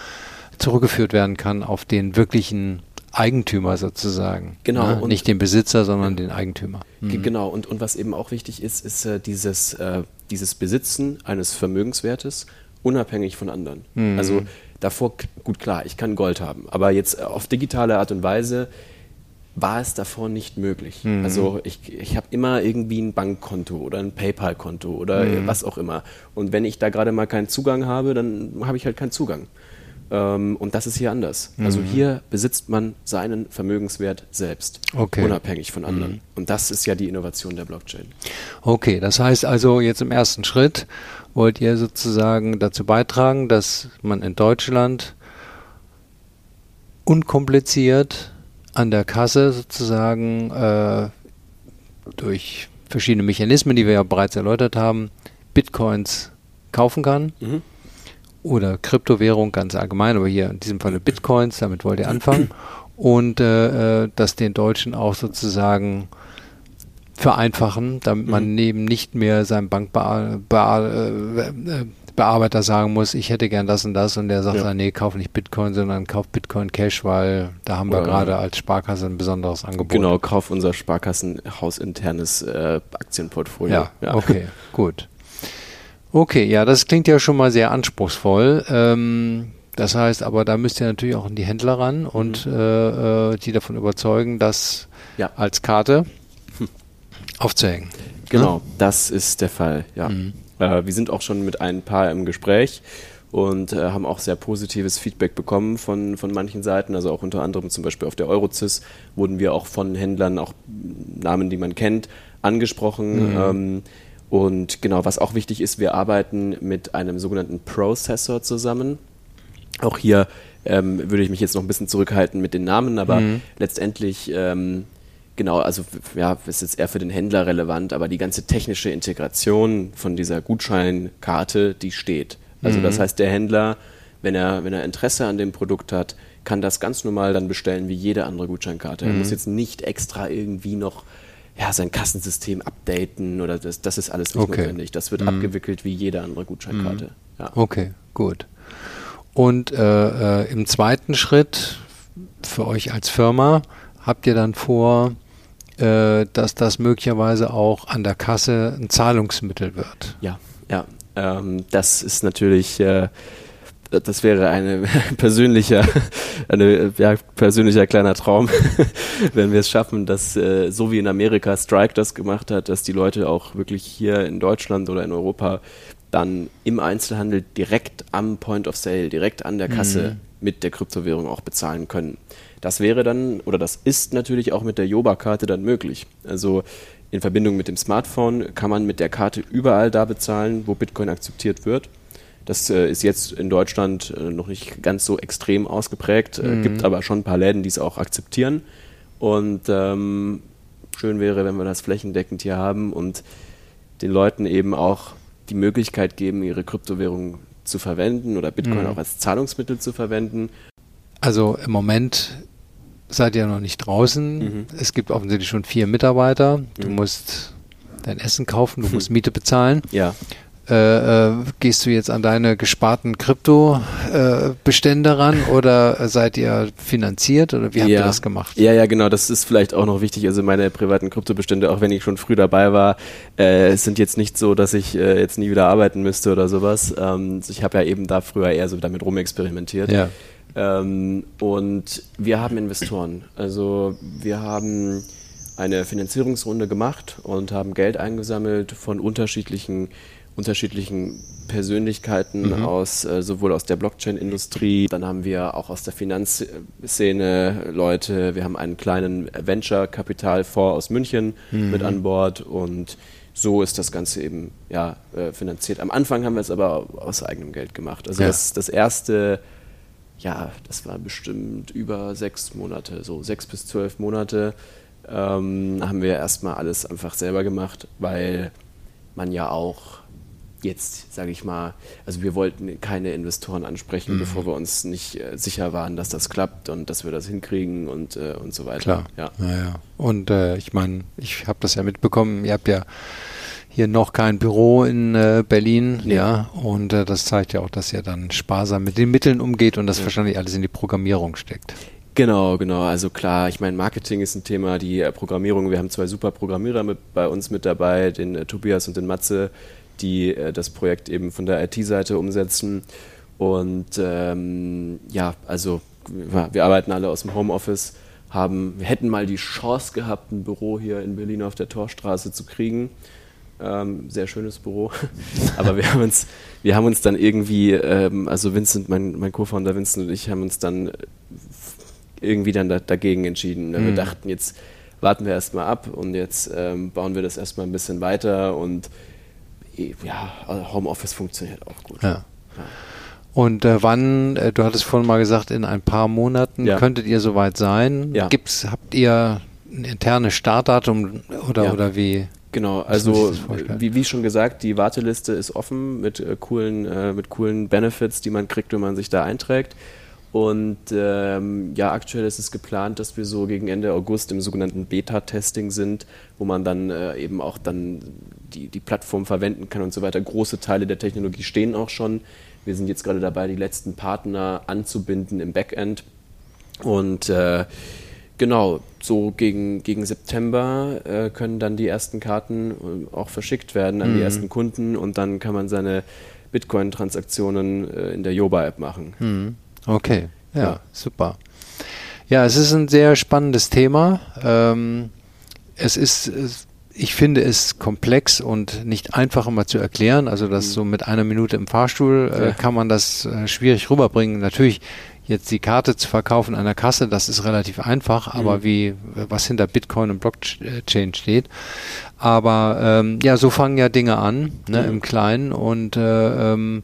zurückgeführt werden kann auf den wirklichen Eigentümer sozusagen. Genau. Ne? Nicht den Besitzer, sondern den Eigentümer. Mhm. Genau. Und, und was eben auch wichtig ist, ist äh, dieses, äh, dieses Besitzen eines Vermögenswertes unabhängig von anderen. Mhm. Also davor, gut klar, ich kann Gold haben, aber jetzt auf digitale Art und Weise war es davor nicht möglich. Mhm. Also ich, ich habe immer irgendwie ein Bankkonto oder ein PayPal-Konto oder mhm. was auch immer. Und wenn ich da gerade mal keinen Zugang habe, dann habe ich halt keinen Zugang. Ähm, und das ist hier anders. Also mhm. Also hier besitzt man seinen Vermögenswert selbst, okay. unabhängig von anderen. Mhm. Und das ist ja die Innovation der Blockchain. Okay, das heißt also jetzt im ersten Schritt wollt ihr sozusagen dazu beitragen, dass man in Deutschland unkompliziert an der Kasse sozusagen äh, durch verschiedene Mechanismen, die wir ja bereits erläutert haben, Bitcoins kaufen kann. Mhm. Oder Kryptowährung ganz allgemein, aber hier in diesem Falle Bitcoins, damit wollt ihr anfangen. Und äh, äh das den Deutschen auch sozusagen vereinfachen, damit man mhm. neben nicht mehr seinem Bankbearbeiter äh, äh, sagen muss, ich hätte gern das und das und der sagt ja. dann, nee, kauf nicht Bitcoin, sondern kauf Bitcoin Cash, weil da haben wir gerade als Sparkasse ein besonderes Angebot. Genau, kauf unser Sparkassenhausinternes äh, Aktienportfolio. Ja, ja, okay, gut. Okay, ja, das klingt ja schon mal sehr anspruchsvoll. Ähm, das heißt aber, da müsst ihr natürlich auch in die Händler ran und mhm. äh, äh die davon überzeugen, dass ja. als Karte aufzuhängen. Genau, ja? das ist der Fall, ja. Mhm. Äh, wir sind auch schon mit ein paar im Gespräch und äh, haben auch sehr positives Feedback bekommen von, von manchen Seiten. Also auch unter anderem zum Beispiel auf der Eurozis wurden wir auch von Händlern, auch Namen, die man kennt, angesprochen. Mhm. Ähm, und genau, was auch wichtig ist, wir arbeiten mit einem sogenannten Processor zusammen. Auch hier ähm, würde ich mich jetzt noch ein bisschen zurückhalten mit den Namen, aber mhm. letztendlich ähm, Genau, also ja, ist jetzt eher für den Händler relevant, aber die ganze technische Integration von dieser Gutscheinkarte, die steht. Also mhm. das heißt, der Händler, wenn er, wenn er Interesse an dem Produkt hat, kann das ganz normal dann bestellen wie jede andere Gutscheinkarte. Mhm. Er muss jetzt nicht extra irgendwie noch ja, sein Kassensystem updaten oder das, das ist alles nicht okay. notwendig. Das wird mhm. abgewickelt wie jede andere Gutscheinkarte. Mhm. Ja. Okay, gut. Und äh, äh, im zweiten Schritt für euch als Firma habt ihr dann vor, äh, dass das möglicherweise auch an der Kasse ein Zahlungsmittel wird. Ja, ja. Ähm, das ist natürlich, äh, das wäre eine persönlicher, eine, ja, persönlicher kleiner Traum, wenn wir es schaffen, dass äh, so wie in Amerika Strike das gemacht hat, dass die Leute auch wirklich hier in Deutschland oder in Europa dann im Einzelhandel direkt am Point of Sale, direkt an der Kasse mhm. mit der Kryptowährung auch bezahlen können. Das wäre dann, oder das ist natürlich auch mit der Joba-Karte dann möglich. Also in Verbindung mit dem Smartphone kann man mit der Karte überall da bezahlen, wo Bitcoin akzeptiert wird. Das äh, ist jetzt in Deutschland äh, noch nicht ganz so extrem ausgeprägt, äh, mhm. gibt aber schon ein paar Läden, die es auch akzeptieren. Und ähm, schön wäre, wenn wir das flächendeckend hier haben und den Leuten eben auch die Möglichkeit geben, ihre Kryptowährung zu verwenden oder Bitcoin mhm. auch als Zahlungsmittel zu verwenden. Also im Moment seid ihr noch nicht draußen. Mhm. Es gibt offensichtlich schon vier Mitarbeiter. Du mhm. musst dein Essen kaufen, du musst Miete bezahlen. Ja. Äh, äh, gehst du jetzt an deine gesparten Krypto-Bestände äh, ran oder seid ihr finanziert oder wie habt ja. ihr das gemacht? Ja, ja, genau, das ist vielleicht auch noch wichtig. Also meine privaten Kryptobestände, auch wenn ich schon früh dabei war, äh, sind jetzt nicht so, dass ich äh, jetzt nie wieder arbeiten müsste oder sowas. Ähm, ich habe ja eben da früher eher so damit rumexperimentiert. Ja. Ähm, und wir haben Investoren. Also wir haben eine Finanzierungsrunde gemacht und haben Geld eingesammelt von unterschiedlichen unterschiedlichen Persönlichkeiten mhm. aus äh, sowohl aus der Blockchain-Industrie, dann haben wir auch aus der Finanzszene Leute, wir haben einen kleinen Venture-Kapitalfonds aus München mhm. mit an Bord und so ist das Ganze eben ja, äh, finanziert. Am Anfang haben wir es aber aus eigenem Geld gemacht. Also ja. das, das erste, ja, das war bestimmt über sechs Monate, so sechs bis zwölf Monate ähm, haben wir erstmal alles einfach selber gemacht, weil man ja auch jetzt, sage ich mal, also wir wollten keine Investoren ansprechen, mhm. bevor wir uns nicht äh, sicher waren, dass das klappt und dass wir das hinkriegen und, äh, und so weiter. Klar. Ja. Naja. Und äh, ich meine, ich habe das ja mitbekommen, ihr habt ja hier noch kein Büro in äh, Berlin, nee. ja, und äh, das zeigt ja auch, dass ihr dann sparsam mit den Mitteln umgeht und das ja. wahrscheinlich alles in die Programmierung steckt. Genau, genau. Also klar, ich meine, Marketing ist ein Thema, die äh, Programmierung. Wir haben zwei super Programmierer mit, bei uns mit dabei, den äh, Tobias und den Matze, die äh, das Projekt eben von der IT-Seite umsetzen. Und ähm, ja, also wir arbeiten alle aus dem Homeoffice, haben, wir hätten mal die Chance gehabt, ein Büro hier in Berlin auf der Torstraße zu kriegen. Ähm, sehr schönes Büro. Aber wir haben uns, wir haben uns dann irgendwie, ähm, also Vincent, mein, mein Co-Founder Vincent und ich haben uns dann irgendwie dann da, dagegen entschieden. Mhm. Wir dachten, jetzt warten wir erstmal ab und jetzt ähm, bauen wir das erstmal ein bisschen weiter und ja, also Homeoffice funktioniert auch gut. Ja. ja. Und äh, wann, äh, du hattest vorhin mal gesagt, in ein paar Monaten ja. könntet ihr soweit sein. Ja. Gibt's, habt ihr ein internes Startdatum oder, ja. oder wie? Genau, also wie, wie schon gesagt, die Warteliste ist offen mit äh, coolen, äh, mit coolen Benefits, die man kriegt, wenn man sich da einträgt. Und ähm, ja, aktuell ist es geplant, dass wir so gegen Ende August im sogenannten Beta-Testing sind, wo man dann äh, eben auch dann die, die Plattform verwenden kann und so weiter. Große Teile der Technologie stehen auch schon. Wir sind jetzt gerade dabei, die letzten Partner anzubinden im Backend. Und äh, genau, so gegen, gegen September äh, können dann die ersten Karten äh, auch verschickt werden an mhm. die ersten Kunden und dann kann man seine Bitcoin-Transaktionen äh, in der Yoba-App machen. Mhm. Okay, ja, ja, super. Ja, es ist ein sehr spannendes Thema. Ähm, es ist, ich finde es komplex und nicht einfach immer zu erklären. Also das mhm. so mit einer Minute im Fahrstuhl äh, ja. kann man das äh, schwierig rüberbringen. Natürlich jetzt die Karte zu verkaufen an der Kasse, das ist relativ einfach, aber mhm. wie was hinter Bitcoin und Blockchain steht. Aber ähm, ja, so fangen ja Dinge an, ne, mhm. im Kleinen und äh, ähm,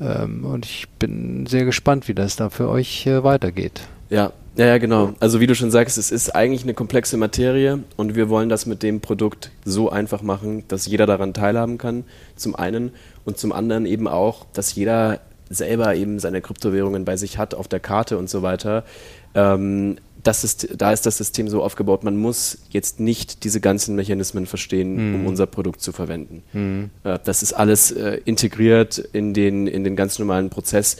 ähm, und ich bin sehr gespannt, wie das da für euch äh, weitergeht. Ja, ja, ja, genau. Also wie du schon sagst, es ist eigentlich eine komplexe Materie und wir wollen das mit dem Produkt so einfach machen, dass jeder daran teilhaben kann, zum einen und zum anderen eben auch, dass jeder selber eben seine Kryptowährungen bei sich hat auf der Karte und so weiter. Ähm, das ist, da ist das System so aufgebaut, man muss jetzt nicht diese ganzen Mechanismen verstehen, mhm. um unser Produkt zu verwenden. Mhm. Äh, das ist alles äh, integriert in den, in den ganz normalen Prozess.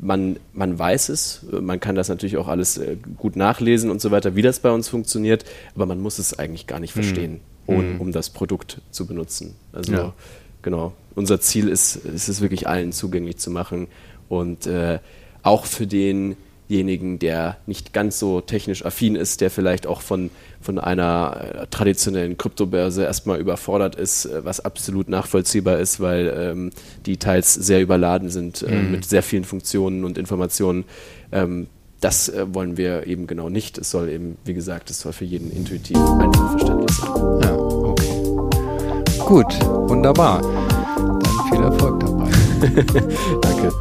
Man, man weiß es, man kann das natürlich auch alles äh, gut nachlesen und so weiter, wie das bei uns funktioniert, aber man muss es eigentlich gar nicht mhm. verstehen, mhm. um, um das Produkt zu benutzen. Also ja. genau, unser Ziel ist, ist es wirklich allen zugänglich zu machen und äh, auch für den denjenigen, der nicht ganz so technisch affin ist, der vielleicht auch von, von einer äh, traditionellen Kryptobörse erstmal überfordert ist, äh, was absolut nachvollziehbar ist, weil ähm, die teils sehr überladen sind äh, mhm. mit sehr vielen Funktionen und Informationen. Ähm, das äh, wollen wir eben genau nicht. Es soll eben, wie gesagt, es soll für jeden intuitiv einfach verständlich sein. Ja, okay. Gut, wunderbar. Erfolg dabei. Danke.